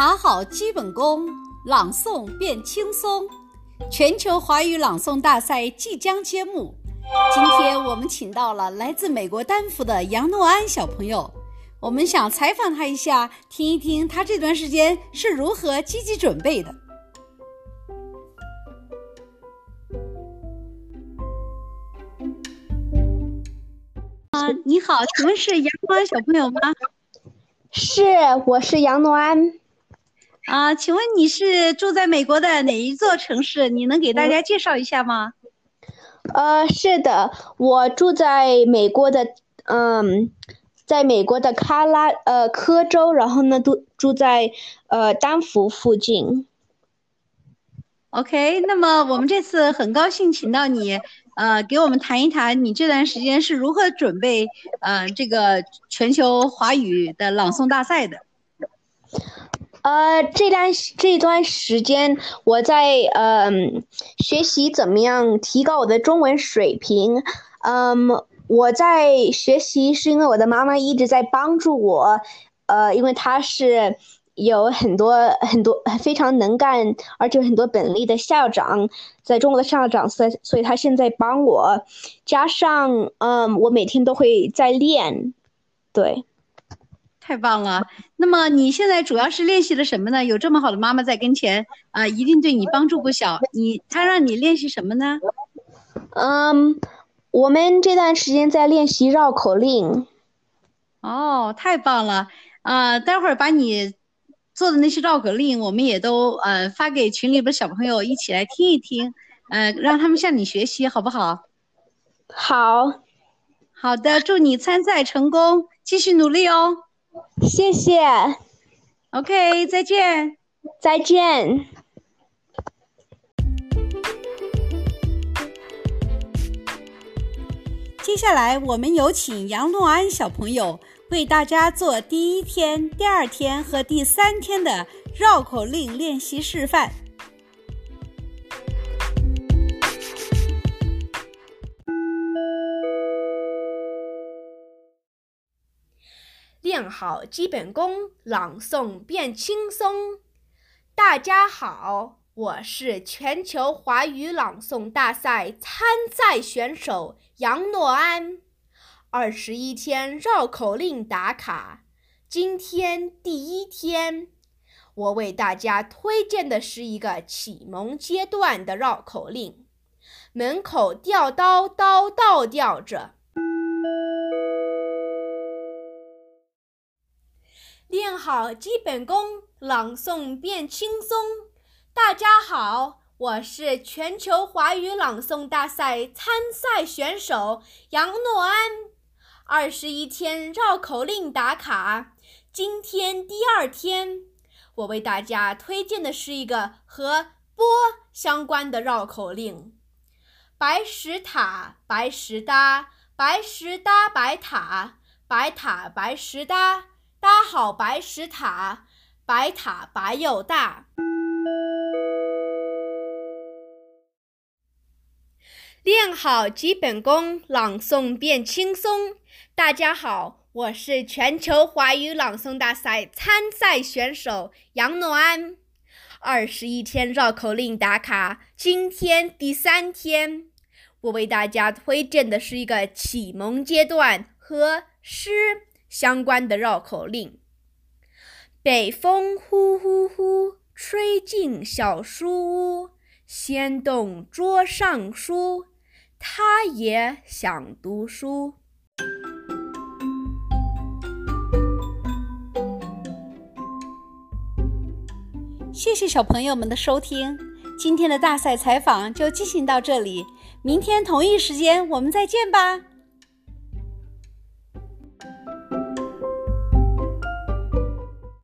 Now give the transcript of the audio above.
打好基本功，朗诵变轻松。全球华语朗诵大赛即将揭幕。今天我们请到了来自美国丹佛的杨诺安小朋友，我们想采访他一下，听一听他这段时间是如何积极准备的。啊，你好，请问是杨诺安小朋友吗？是，我是杨诺安。啊，请问你是住在美国的哪一座城市？你能给大家介绍一下吗？呃，是的，我住在美国的，嗯，在美国的卡拉呃科州，然后呢，住住在呃丹佛附近。OK，那么我们这次很高兴请到你，呃，给我们谈一谈你这段时间是如何准备呃这个全球华语的朗诵大赛的。呃，这段这段时间我在呃学习怎么样提高我的中文水平。嗯，我在学习是因为我的妈妈一直在帮助我。呃，因为她是有很多很多非常能干而且很多本领的校长，在中国的校长，所以所以她现在帮我。加上嗯，我每天都会在练，对。太棒了！那么你现在主要是练习的什么呢？有这么好的妈妈在跟前啊，一定对你帮助不小。你她让你练习什么呢？嗯，我们这段时间在练习绕口令。哦，太棒了！啊，待会儿把你做的那些绕口令，我们也都呃发给群里边小朋友一起来听一听，呃，让他们向你学习，好不好？好，好的，祝你参赛成功，继续努力哦。谢谢，OK，再见，再见。接下来，我们有请杨诺安小朋友为大家做第一天、第二天和第三天的绕口令练习示范。练好基本功，朗诵变轻松。大家好，我是全球华语朗诵大赛参赛选手杨诺安。二十一天绕口令打卡，今天第一天，我为大家推荐的是一个启蒙阶段的绕口令：门口吊刀，刀倒吊着。练好基本功，朗诵变轻松。大家好，我是全球华语朗诵大赛参赛选手杨诺安。二十一天绕口令打卡，今天第二天，我为大家推荐的是一个和“波”相关的绕口令：白石塔，白石搭，白石搭白塔，白塔白石搭。搭好白石塔，白塔白又大。练好基本功，朗诵变轻松。大家好，我是全球华语朗诵大赛参赛选手杨诺安。二十一天绕口令打卡，今天第三天，我为大家推荐的是一个启蒙阶段和诗。相关的绕口令：北风呼呼呼，吹进小书屋，掀动桌上书，他也想读书。谢谢小朋友们的收听，今天的大赛采访就进行到这里，明天同一时间我们再见吧。